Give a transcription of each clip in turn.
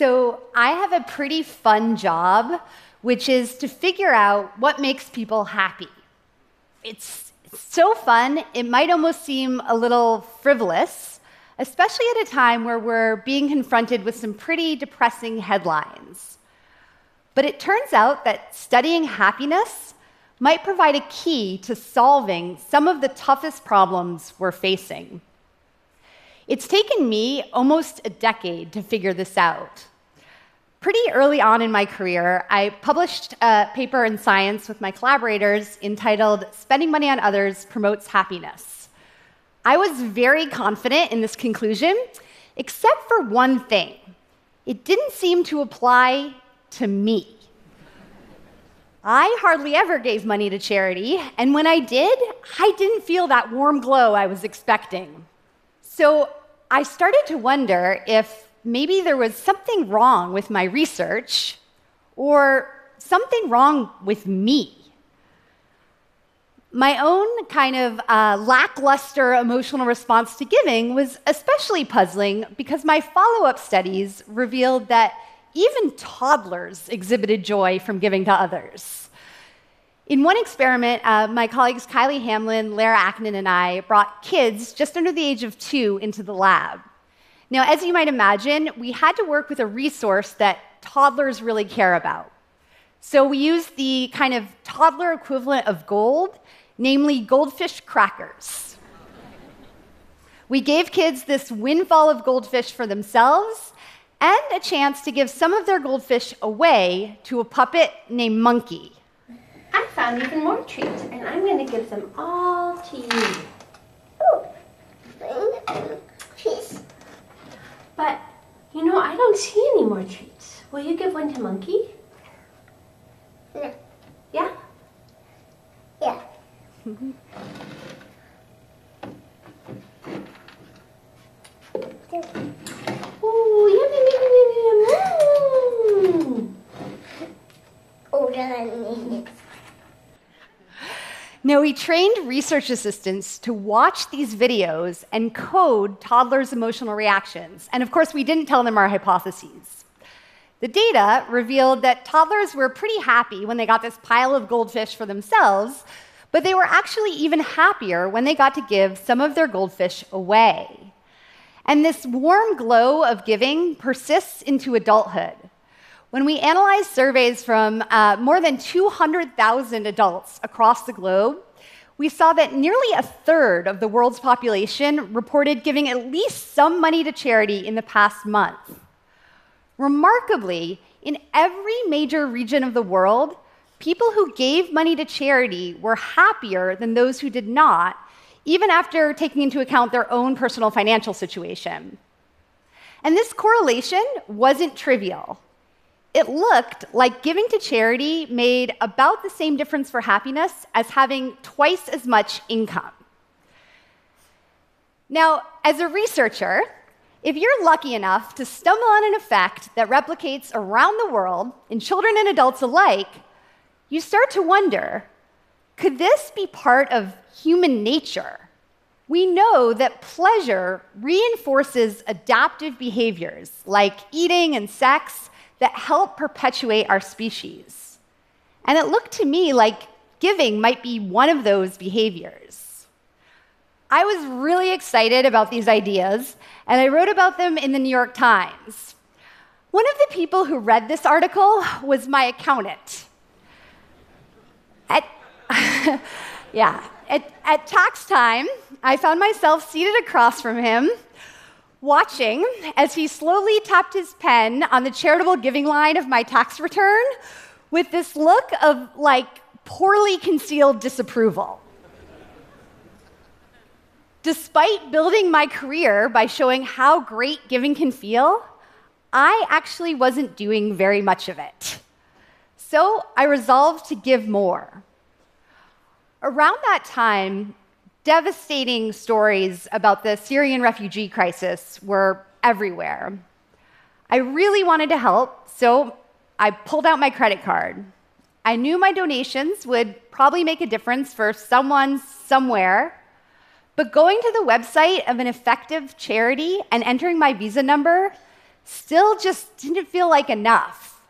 So, I have a pretty fun job, which is to figure out what makes people happy. It's so fun, it might almost seem a little frivolous, especially at a time where we're being confronted with some pretty depressing headlines. But it turns out that studying happiness might provide a key to solving some of the toughest problems we're facing. It's taken me almost a decade to figure this out. Pretty early on in my career, I published a paper in Science with my collaborators entitled Spending Money on Others Promotes Happiness. I was very confident in this conclusion, except for one thing it didn't seem to apply to me. I hardly ever gave money to charity, and when I did, I didn't feel that warm glow I was expecting. So I started to wonder if maybe there was something wrong with my research or something wrong with me. My own kind of uh, lackluster emotional response to giving was especially puzzling because my follow up studies revealed that even toddlers exhibited joy from giving to others. In one experiment, uh, my colleagues Kiley Hamlin, Lara Aknin, and I brought kids just under the age of two into the lab. Now, as you might imagine, we had to work with a resource that toddlers really care about. So we used the kind of toddler equivalent of gold, namely goldfish crackers. We gave kids this windfall of goldfish for themselves and a chance to give some of their goldfish away to a puppet named Monkey. I found even more treats, and I'm going to give them all to you. But, you know, I don't see any more treats. Will you give one to Monkey? No. Yeah? Yeah. Now, we trained research assistants to watch these videos and code toddlers' emotional reactions. And of course, we didn't tell them our hypotheses. The data revealed that toddlers were pretty happy when they got this pile of goldfish for themselves, but they were actually even happier when they got to give some of their goldfish away. And this warm glow of giving persists into adulthood. When we analyzed surveys from uh, more than 200,000 adults across the globe, we saw that nearly a third of the world's population reported giving at least some money to charity in the past month. Remarkably, in every major region of the world, people who gave money to charity were happier than those who did not, even after taking into account their own personal financial situation. And this correlation wasn't trivial it looked like giving to charity made about the same difference for happiness as having twice as much income. Now, as a researcher, if you're lucky enough to stumble on an effect that replicates around the world in children and adults alike, you start to wonder could this be part of human nature? We know that pleasure reinforces adaptive behaviors like eating and sex that help perpetuate our species. And it looked to me like giving might be one of those behaviors. I was really excited about these ideas, and I wrote about them in the New York Times. One of the people who read this article was my accountant. At, yeah, at, at tax time, I found myself seated across from him watching as he slowly tapped his pen on the charitable giving line of my tax return with this look of like poorly concealed disapproval. Despite building my career by showing how great giving can feel, I actually wasn't doing very much of it. So I resolved to give more. Around that time, devastating stories about the Syrian refugee crisis were everywhere. I really wanted to help, so I pulled out my credit card. I knew my donations would probably make a difference for someone somewhere, but going to the website of an effective charity and entering my visa number still just didn't feel like enough.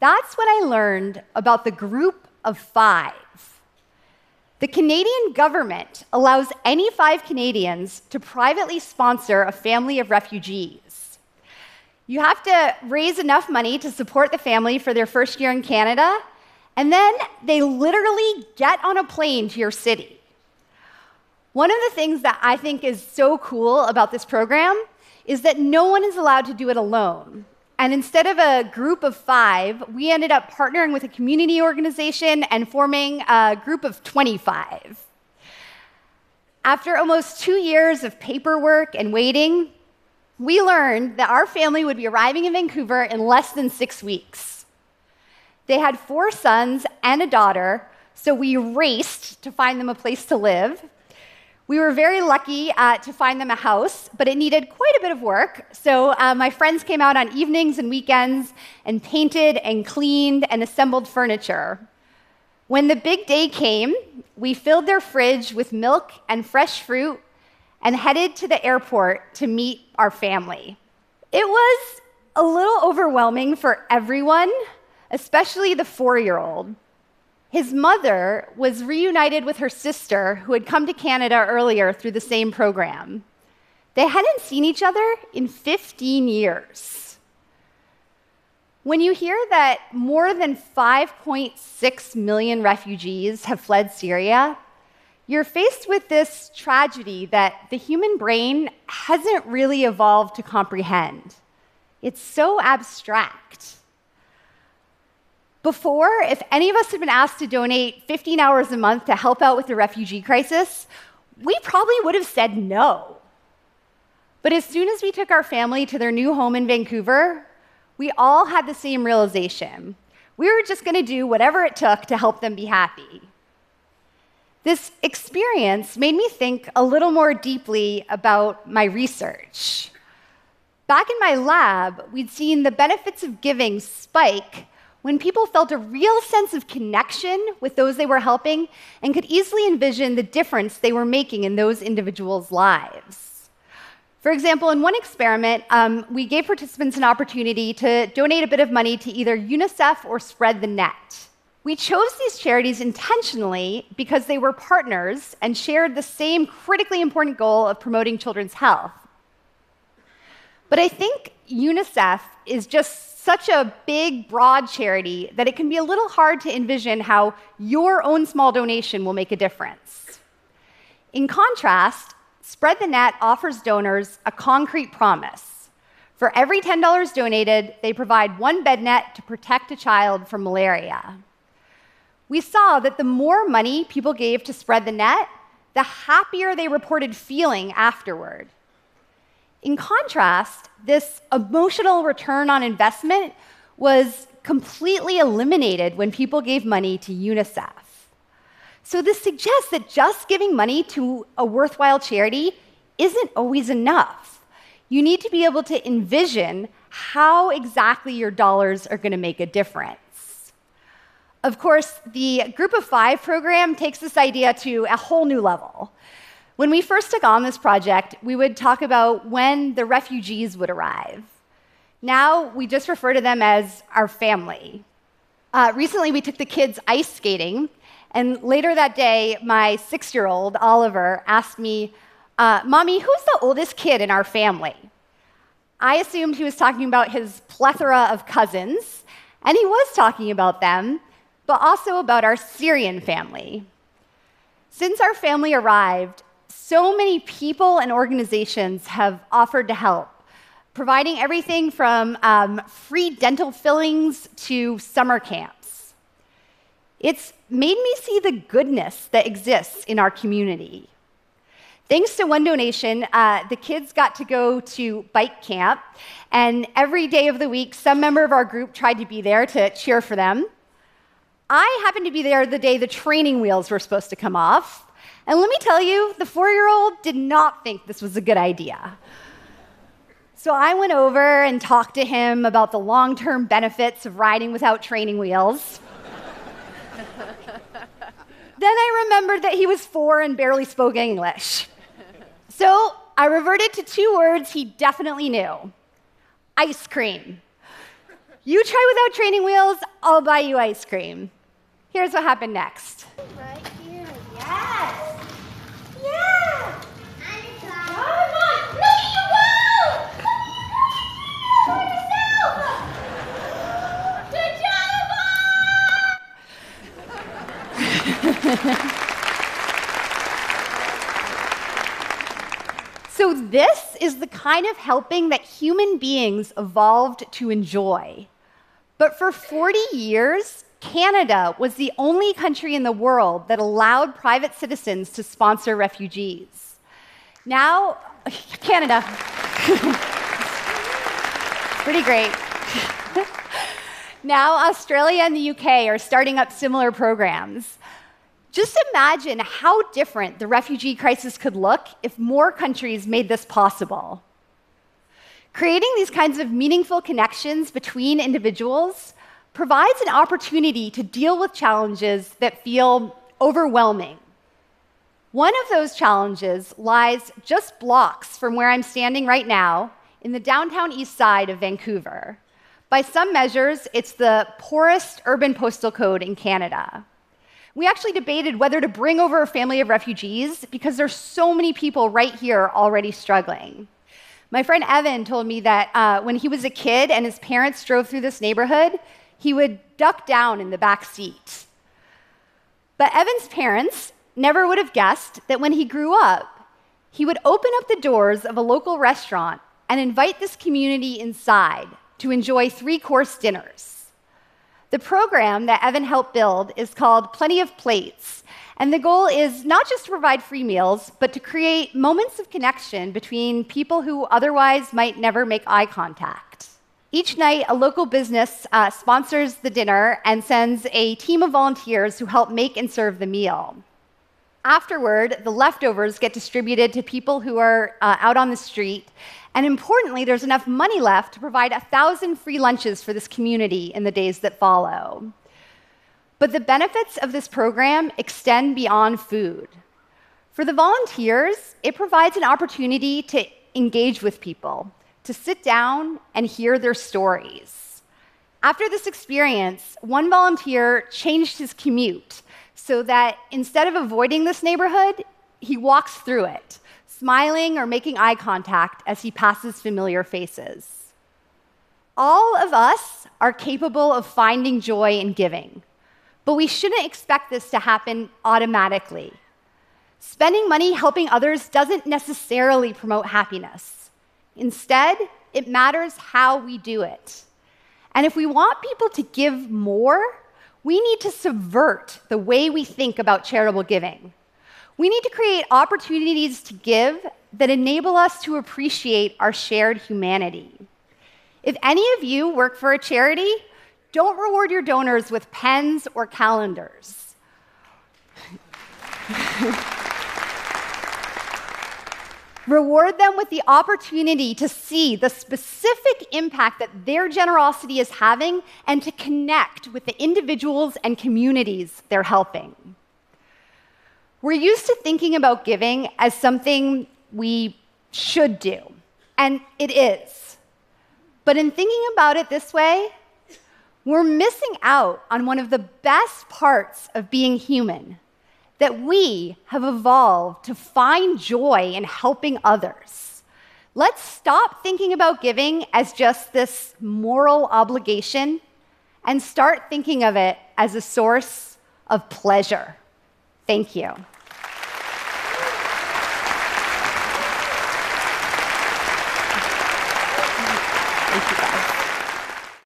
That's when I learned about the group of five. The Canadian government allows any five Canadians to privately sponsor a family of refugees. You have to raise enough money to support the family for their first year in Canada, and then they literally get on a plane to your city. One of the things that I think is so cool about this program is that no one is allowed to do it alone. And instead of a group of five, we ended up partnering with a community organization and forming a group of 25. After almost two years of paperwork and waiting, we learned that our family would be arriving in Vancouver in less than six weeks. They had four sons and a daughter, so we raced to find them a place to live. We were very lucky uh, to find them a house, but it needed quite a bit of work. So uh, my friends came out on evenings and weekends and painted and cleaned and assembled furniture. When the big day came, we filled their fridge with milk and fresh fruit and headed to the airport to meet our family. It was a little overwhelming for everyone, especially the four year old. His mother was reunited with her sister, who had come to Canada earlier through the same program. They hadn't seen each other in 15 years. When you hear that more than 5.6 million refugees have fled Syria, you're faced with this tragedy that the human brain hasn't really evolved to comprehend. It's so abstract. Before, if any of us had been asked to donate 15 hours a month to help out with the refugee crisis, we probably would have said no. But as soon as we took our family to their new home in Vancouver, we all had the same realization. We were just going to do whatever it took to help them be happy. This experience made me think a little more deeply about my research. Back in my lab, we'd seen the benefits of giving spike when people felt a real sense of connection with those they were helping and could easily envision the difference they were making in those individuals' lives. For example, in one experiment, um, we gave participants an opportunity to donate a bit of money to either UNICEF or Spread the Net. We chose these charities intentionally because they were partners and shared the same critically important goal of promoting children's health. But I think UNICEF is just such a big, broad charity that it can be a little hard to envision how your own small donation will make a difference. In contrast, Spread the Net offers donors a concrete promise. For every $10 donated, they provide one bed net to protect a child from malaria. We saw that the more money people gave to Spread the Net, the happier they reported feeling afterward. In contrast, this emotional return on investment was completely eliminated when people gave money to UNICEF. So, this suggests that just giving money to a worthwhile charity isn't always enough. You need to be able to envision how exactly your dollars are going to make a difference. Of course, the Group of Five program takes this idea to a whole new level. When we first took on this project, we would talk about when the refugees would arrive. Now we just refer to them as our family. Uh, recently, we took the kids ice skating, and later that day, my six year old, Oliver, asked me, uh, Mommy, who's the oldest kid in our family? I assumed he was talking about his plethora of cousins, and he was talking about them, but also about our Syrian family. Since our family arrived, so many people and organizations have offered to help, providing everything from um, free dental fillings to summer camps. It's made me see the goodness that exists in our community. Thanks to one donation, uh, the kids got to go to bike camp, and every day of the week, some member of our group tried to be there to cheer for them. I happened to be there the day the training wheels were supposed to come off, and let me tell you, the four year old did not think this was a good idea. So I went over and talked to him about the long term benefits of riding without training wheels. then I remembered that he was four and barely spoke English. So I reverted to two words he definitely knew ice cream. You try without training wheels, I'll buy you ice cream. Here's what happened next. Right here. Yes. This is the kind of helping that human beings evolved to enjoy. But for 40 years, Canada was the only country in the world that allowed private citizens to sponsor refugees. Now, Canada. Pretty great. now, Australia and the UK are starting up similar programs. Just imagine how different the refugee crisis could look if more countries made this possible. Creating these kinds of meaningful connections between individuals provides an opportunity to deal with challenges that feel overwhelming. One of those challenges lies just blocks from where I'm standing right now in the downtown east side of Vancouver. By some measures, it's the poorest urban postal code in Canada. We actually debated whether to bring over a family of refugees because there's so many people right here already struggling. My friend Evan told me that uh, when he was a kid and his parents drove through this neighborhood, he would duck down in the back seat. But Evan's parents never would have guessed that when he grew up, he would open up the doors of a local restaurant and invite this community inside to enjoy three course dinners. The program that Evan helped build is called Plenty of Plates. And the goal is not just to provide free meals, but to create moments of connection between people who otherwise might never make eye contact. Each night, a local business uh, sponsors the dinner and sends a team of volunteers who help make and serve the meal. Afterward, the leftovers get distributed to people who are uh, out on the street. And importantly, there's enough money left to provide a thousand free lunches for this community in the days that follow. But the benefits of this program extend beyond food. For the volunteers, it provides an opportunity to engage with people, to sit down and hear their stories. After this experience, one volunteer changed his commute so that instead of avoiding this neighborhood, he walks through it, smiling or making eye contact as he passes familiar faces. All of us are capable of finding joy in giving, but we shouldn't expect this to happen automatically. Spending money helping others doesn't necessarily promote happiness. Instead, it matters how we do it. And if we want people to give more, we need to subvert the way we think about charitable giving. We need to create opportunities to give that enable us to appreciate our shared humanity. If any of you work for a charity, don't reward your donors with pens or calendars. Reward them with the opportunity to see the specific impact that their generosity is having and to connect with the individuals and communities they're helping. We're used to thinking about giving as something we should do, and it is. But in thinking about it this way, we're missing out on one of the best parts of being human that we have evolved to find joy in helping others. Let's stop thinking about giving as just this moral obligation and start thinking of it as a source of pleasure. Thank you.